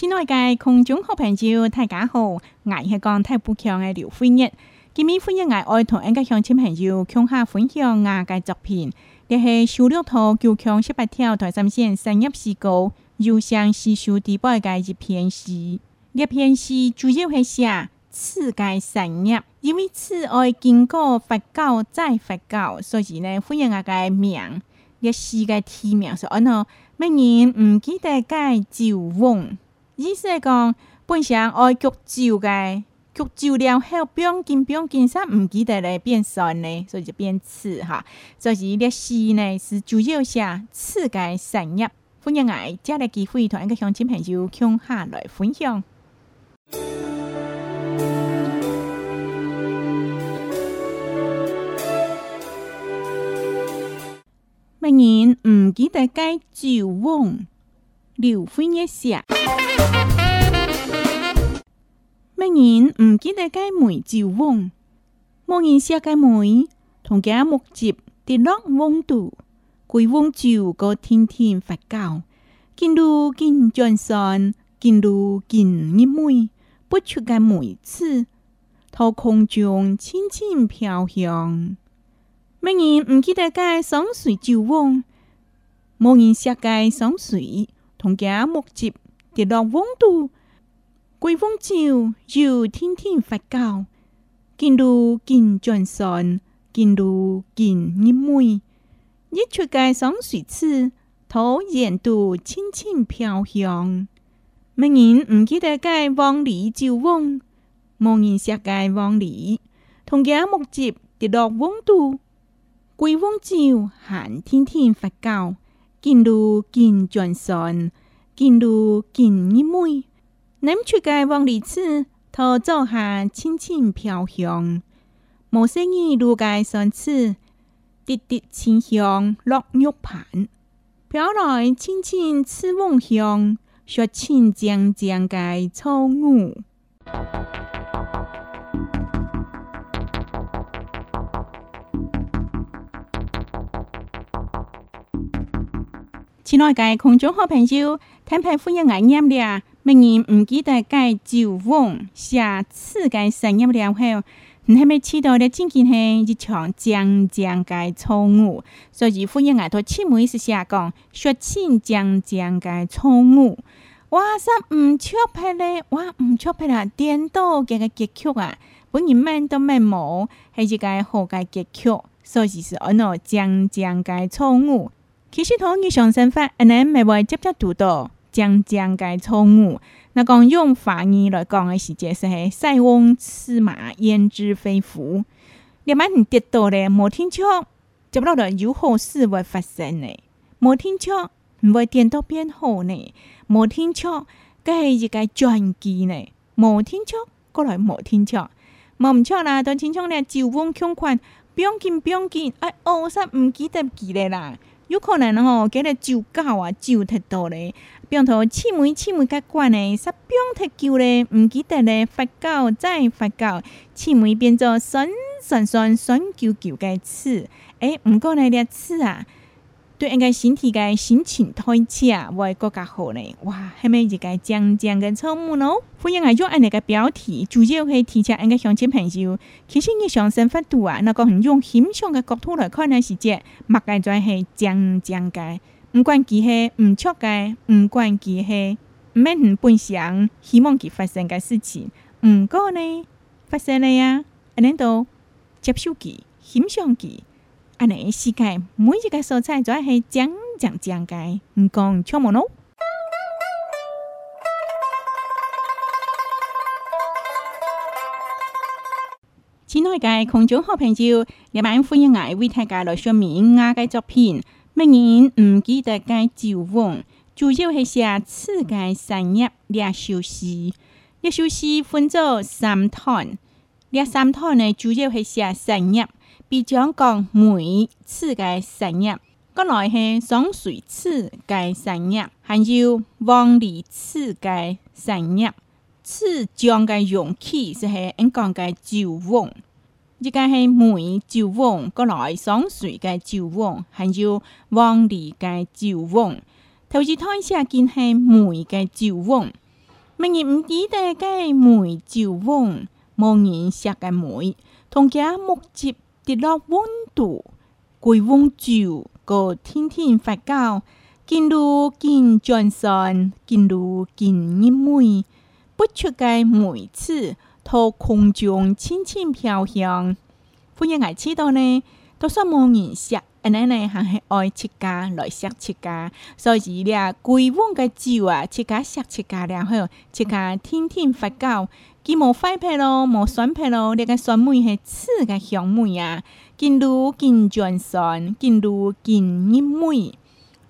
亲爱的空中好朋友，大家好，我是讲太不强的刘飞燕。今日飞燕爱爱同一个乡亲朋友，向下分享我的作品，这是修六套九腔十八条台三线三叶诗歌，又像是秀第八个一片戏。这片戏主要会写此界三叶，因为此爱经过发酵再发酵，所以呢，飞燕阿个名，这诗个题名是安喏，每年唔记得改旧翁。意思讲，本想爱脚酒嘅，脚酒了后，冰冰冰冰啥毋记得咧变酸咧，所以就变刺哈。所以历史呢，是主要下刺嘅产业。欢迎来加来机会一个乡亲朋友，乡下来分享。明年唔记得该酒翁。流費一下。乜人唔記得該梅就翁，冇人寫該梅，同家木接跌落翁度，佢翁就個天天發酵，見到見轉山，見到見一梅，不出該梅次，頭空中輕輕飄香。乜人唔記得該上水就翁，冇人寫該上水。同家木集跌落温度，桂翁酒，又天天发酵，见如见泉山，见如见一妹，一出街赏水池，桃沿渡轻轻飘香。明年唔记得该往里就往，明人下届往里。同家木集跌落温度，桂翁酒，喊天天发酵。กินดูกินจนซอนกินดูกินงิมุยน้ำชุกายวังลีซอทอเจ้าหาชิ่งชิ่งเพียวหยงโมเสงีดูกายซอนซึติดติดชิงหยงลอกยกผานเพียวลอยชิ่งชิ่งซึวงหยงชัวชิ่งเจียงเจียงกายเช่างู亲爱的空中好朋友，坦白夫人眼念了，明年唔记得该旧往，下次该怎念了后，你系咪知道咧？真见系一场将将该错误，所以夫人眼托七妹是下讲说：，请将将该错误。哇塞，唔错拍咧！哇，唔错拍啦！点到几个结局啊？本人面都未摸，系只该何该结局？所以是安乐将将该错误。其实，同日常生活，阿侬咪会接接读到种种嘅错误。那讲用华语来讲嘅时界，是塞翁失马，焉知非福”。你万一跌倒咧，摩天车接不到了，有好事会发生咧。摩天车唔会跌倒变好呢。摩天车佫系一个转机呢。摩天车过来，摩天车，冇唔错啦，都亲像咧就风穷款，不用紧，不用紧，哎，我煞唔记得记咧啦。有可能哦，今日酒搞啊，酒太多嘞，变说，青梅青梅较罐嘞，煞变太久嘞，毋记得嘞，发酵再发酵，青梅变做酸酸酸酸球球嘅刺，诶，毋过那点刺啊！对，应该身体该心情、推气啊，会更好呢。哇，下面一该降降个草木咯。欢迎我用安尼个标题，主要可提醒应该相亲朋友。其实你上升幅度啊，那个用形象的角度来看，呢是只物嘅，全系降降个，唔管己事，唔错个，唔管己事，唔免你本想希望佢发生个事情，唔过呢，发生了呀，安尼都接受其欣赏其。安尼世界每一个蔬菜主要系讲讲讲解，唔讲抢冇咯。亲爱嘅空中好朋友，你晚欢迎我为大家来说明我嘅作品。乜人唔记得嘅酒翁，主要系写此嘅三叶两首诗，一首诗分做三段，呢三段呢主要系写三叶。比將講每次嘅產業，國內係上水次嘅產業，還有黃泥次嘅產業。次將嘅容器就係應講嘅酒甕，依家係每酒甕，國內上水嘅酒甕，還有黃泥嘅酒甕。頭先睇下見係每嘅酒甕，明日唔記得嘅每酒甕，冇人食嘅每，同嘅木質。地热温度、贵温酒个天天发酵，进入进江山，进入进日梅，不出个每次，托空中轻轻飘香。欢迎艾吃到呢。都说莫认识，奶奶还是爱吃家来吃家，所以咧，贵王个酒啊，吃家食吃家了后，吃家天天发糕，既无坏皮咯，无酸皮咯，你嘅酸梅系刺个香梅啊，进入进泉山，进入进你梅，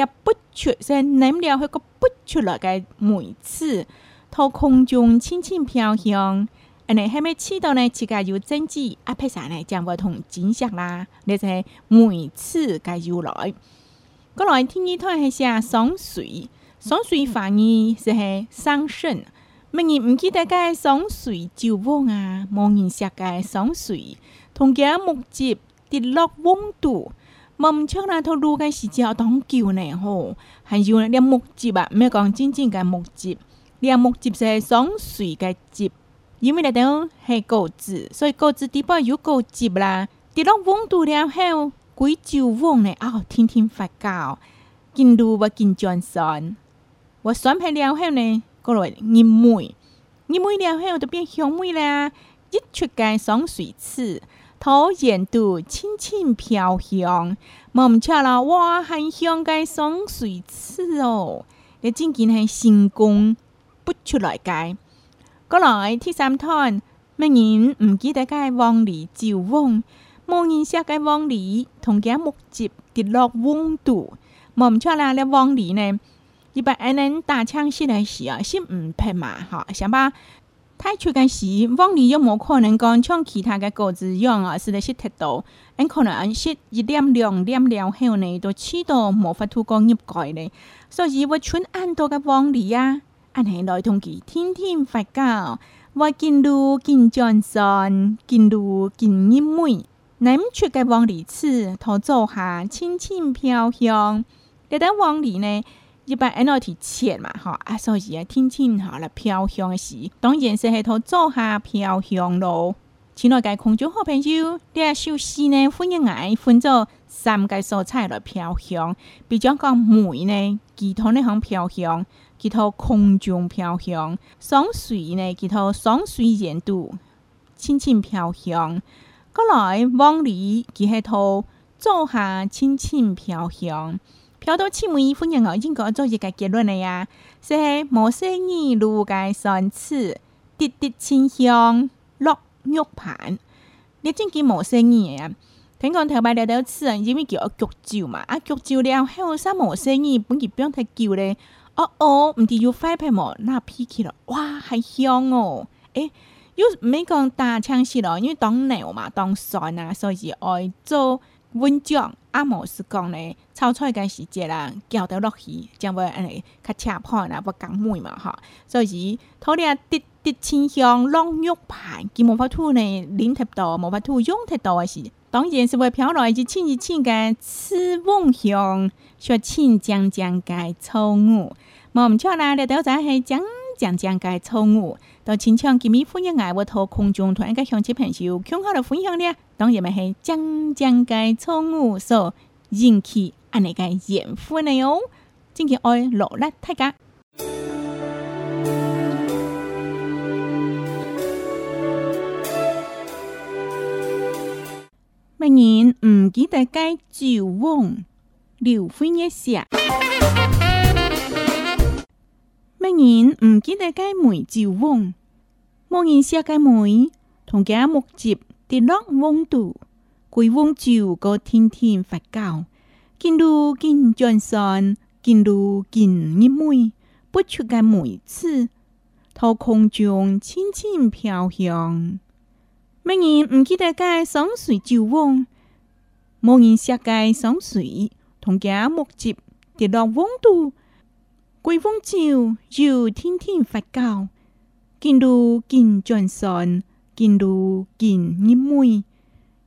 啊不出声，难了，许个不出来个梅子，透空中轻轻飘香。你喺咩次度呢，世界要整治阿片散呢，将我同景色啦，你系每次佢要来。过来听一听系写爽水，爽水反而是系双胜。明日唔记得嘅双水就汪啊，冇人食嘅双水同家木节跌落汪度。冇唔错啦，套路嘅时间好长呢，吼，还有啲木节啊，没系讲真正嘅木节，连木节是系水嘅节。因为那等系谷子，所以谷子底部有果汁啦。滴落温度了，后，贵州温嘞，哦，天天发酵，进入不金江山，我选配了后呢，过来银梅，银梅了后就变香梅啦。一出盖爽水池，桃源渡，轻轻飘香。梦错了，我很香盖爽水池哦。你真见系成功不出来盖。过来，第三趟，没人，唔记得该往里就翁，没人想个往里，同件木屐跌落翁度。我们错那那往里呢？一般二人打枪时来时啊，是唔拍马哈，想吧？太出间事，往里又冇可能讲像其他的个子样啊，是来些太多。恁可能是一点两、点了后呢都起到冇法度讲入改月所以，我出按到个往里呀。安尼来通知天天发教，我见路见转山，见路见阴妹，乃出个往里次，头坐下轻轻飘香。嘅等往里呢，一般安尼提切嘛，吼啊，所以啊，轻轻吼来飘香时，当然说是系头坐下飘香咯。前耐界空中好朋友，啲啊烧尸呢？欢迎爱分做三个蔬菜来飘香，比较讲梅呢？其他呢行飘香，其他空中飘香，双水呢？其他双水盐度轻轻飘香。过来往里，其他土做下轻轻飘香，飘到千梅婚姻矮应该做一个结论了呀。即系某些二路界三次滴滴清香落。玉盘，你真几无生意啊？听讲头摆料料子，因为叫剧照嘛，啊剧照了，还有啥毛生意？本季不用太旧咧。哦哦，唔地有发排无，那脾气了，哇，还香哦！诶，又没讲打枪戏咯，因为当牛嘛，当蒜啊，所以爱做温章。啊。无是讲咧，炒菜是时节啦，浇到落去，就会尼较赤破啦，不讲梅嘛吼，所以头了滴。的清香，龙肉盘，佮毛发兔呢，林太多，毛发兔用太多是，当然，是会飘来一串一串的刺翁香，说清江江界草鱼，我们错啦！你都在系江江江界草鱼，到清腔吉米欢热爱我托空中团一个香气朋香，强好了分享呢。当然咪系江江界草鱼，所引起安尼个热火呢？哦，真天爱落力太家。記得改酒甕，劉飛一寫。乜人唔記得改梅酒甕？冇人寫嘅梅，同嘅木接跌落甕度，佢甕酒個天天發酵，見到見轉山，見到見一梅，不出嘅梅刺，頭空中輕輕飄香。乜人唔記得改上水酒甕？无人设计上水，同家木接跌落风度，归风照就天天发酵，见到见转神，见到见热妹，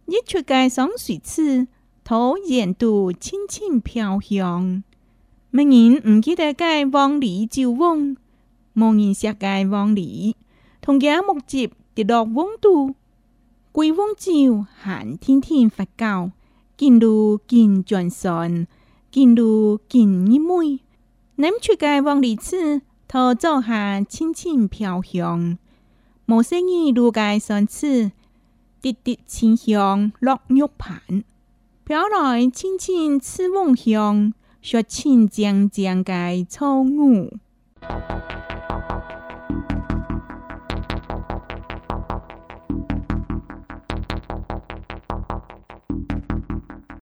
一出街上水次，头沿度轻轻飘香。乜人唔记得街往里照望，无人设计往里，同家木接跌落风度，归风照行天天发酵。กินดูกินจวนซอนกินดูกินยิ้มมุยน้ำชุกายวังลีซึทอเจ้าหาชิ่นชิ่นเพียวหยงหมเส้นีดูกายซอนซึติดติดชิงหยงลอกยกผานเพียวหน่อยชิ่นชิ่นซึวงหยงชัวชิ่นเจียงเจียงกายเช่างู